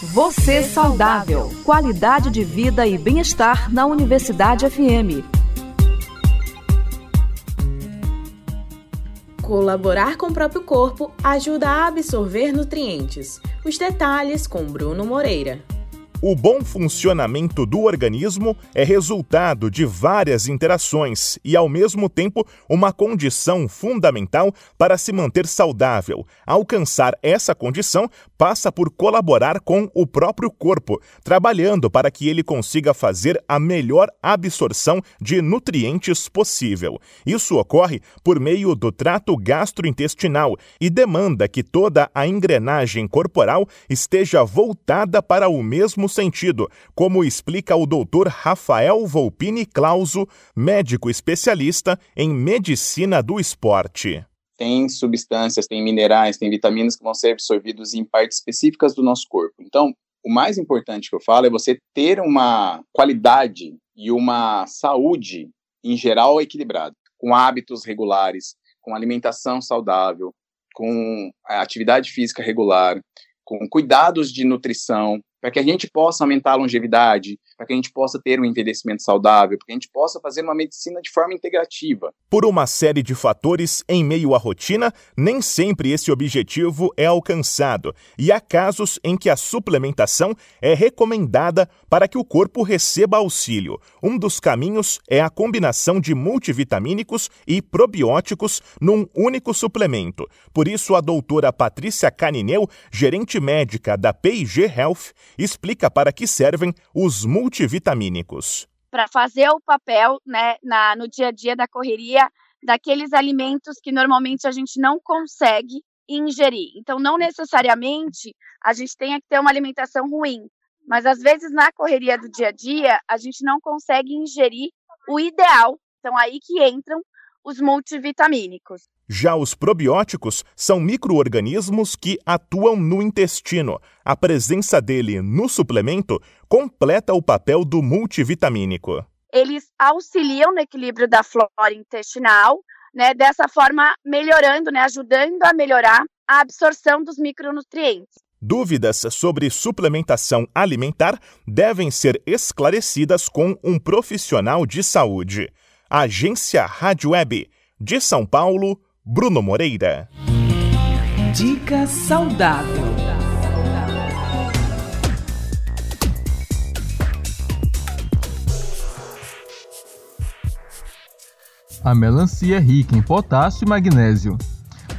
Você saudável. Qualidade de vida e bem-estar na Universidade FM. Colaborar com o próprio corpo ajuda a absorver nutrientes. Os detalhes com Bruno Moreira. O bom funcionamento do organismo é resultado de várias interações e, ao mesmo tempo, uma condição fundamental para se manter saudável. Alcançar essa condição passa por colaborar com o próprio corpo, trabalhando para que ele consiga fazer a melhor absorção de nutrientes possível. Isso ocorre por meio do trato gastrointestinal e demanda que toda a engrenagem corporal esteja voltada para o mesmo sentido, como explica o doutor Rafael Volpini Clauso, médico especialista em medicina do esporte tem substâncias, tem minerais, tem vitaminas que vão ser absorvidos em partes específicas do nosso corpo. Então, o mais importante que eu falo é você ter uma qualidade e uma saúde em geral equilibrada, com hábitos regulares, com alimentação saudável, com atividade física regular, com cuidados de nutrição, para que a gente possa aumentar a longevidade, para que a gente possa ter um envelhecimento saudável, para que a gente possa fazer uma medicina de forma integrativa. Por uma série de fatores em meio à rotina, nem sempre esse objetivo é alcançado, e há casos em que a suplementação é recomendada para que o corpo receba auxílio. Um dos caminhos é a combinação de multivitamínicos e probióticos num único suplemento. Por isso, a doutora Patrícia Canineu, gerente médica da P&G Health, explica para que servem os multivitamínicos. Para fazer o papel né, na, no dia a dia da correria daqueles alimentos que normalmente a gente não consegue ingerir. Então, não necessariamente a gente tenha que ter uma alimentação ruim, mas às vezes na correria do dia a dia a gente não consegue ingerir o ideal. Então, aí que entram os multivitamínicos. Já os probióticos são microorganismos que atuam no intestino. A presença dele no suplemento completa o papel do multivitamínico. Eles auxiliam no equilíbrio da flora intestinal, né, dessa forma melhorando, né, ajudando a melhorar a absorção dos micronutrientes. Dúvidas sobre suplementação alimentar devem ser esclarecidas com um profissional de saúde. Agência Rádio Web de São Paulo, Bruno Moreira. Dica saudável. A melancia é rica em potássio e magnésio.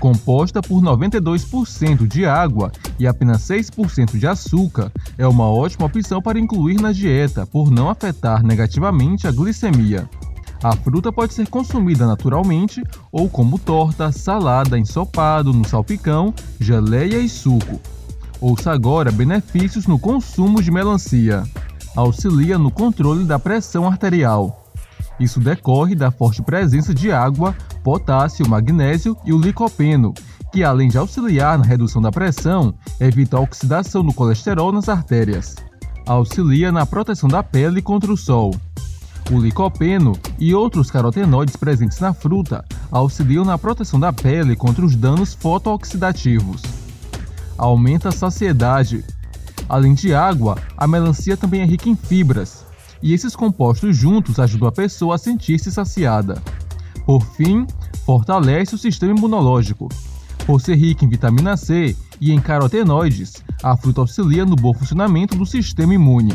Composta por 92% de água e apenas 6% de açúcar, é uma ótima opção para incluir na dieta por não afetar negativamente a glicemia. A fruta pode ser consumida naturalmente ou como torta, salada, ensopado, no salpicão, geleia e suco. Ouça agora benefícios no consumo de melancia. Auxilia no controle da pressão arterial. Isso decorre da forte presença de água, potássio, magnésio e o licopeno, que além de auxiliar na redução da pressão, evita a oxidação do colesterol nas artérias. Auxilia na proteção da pele contra o sol. O licopeno e outros carotenoides presentes na fruta auxiliam na proteção da pele contra os danos fotooxidativos. Aumenta a saciedade. Além de água, a melancia também é rica em fibras, e esses compostos juntos ajudam a pessoa a sentir-se saciada. Por fim, fortalece o sistema imunológico. Por ser rica em vitamina C e em carotenoides, a fruta auxilia no bom funcionamento do sistema imune.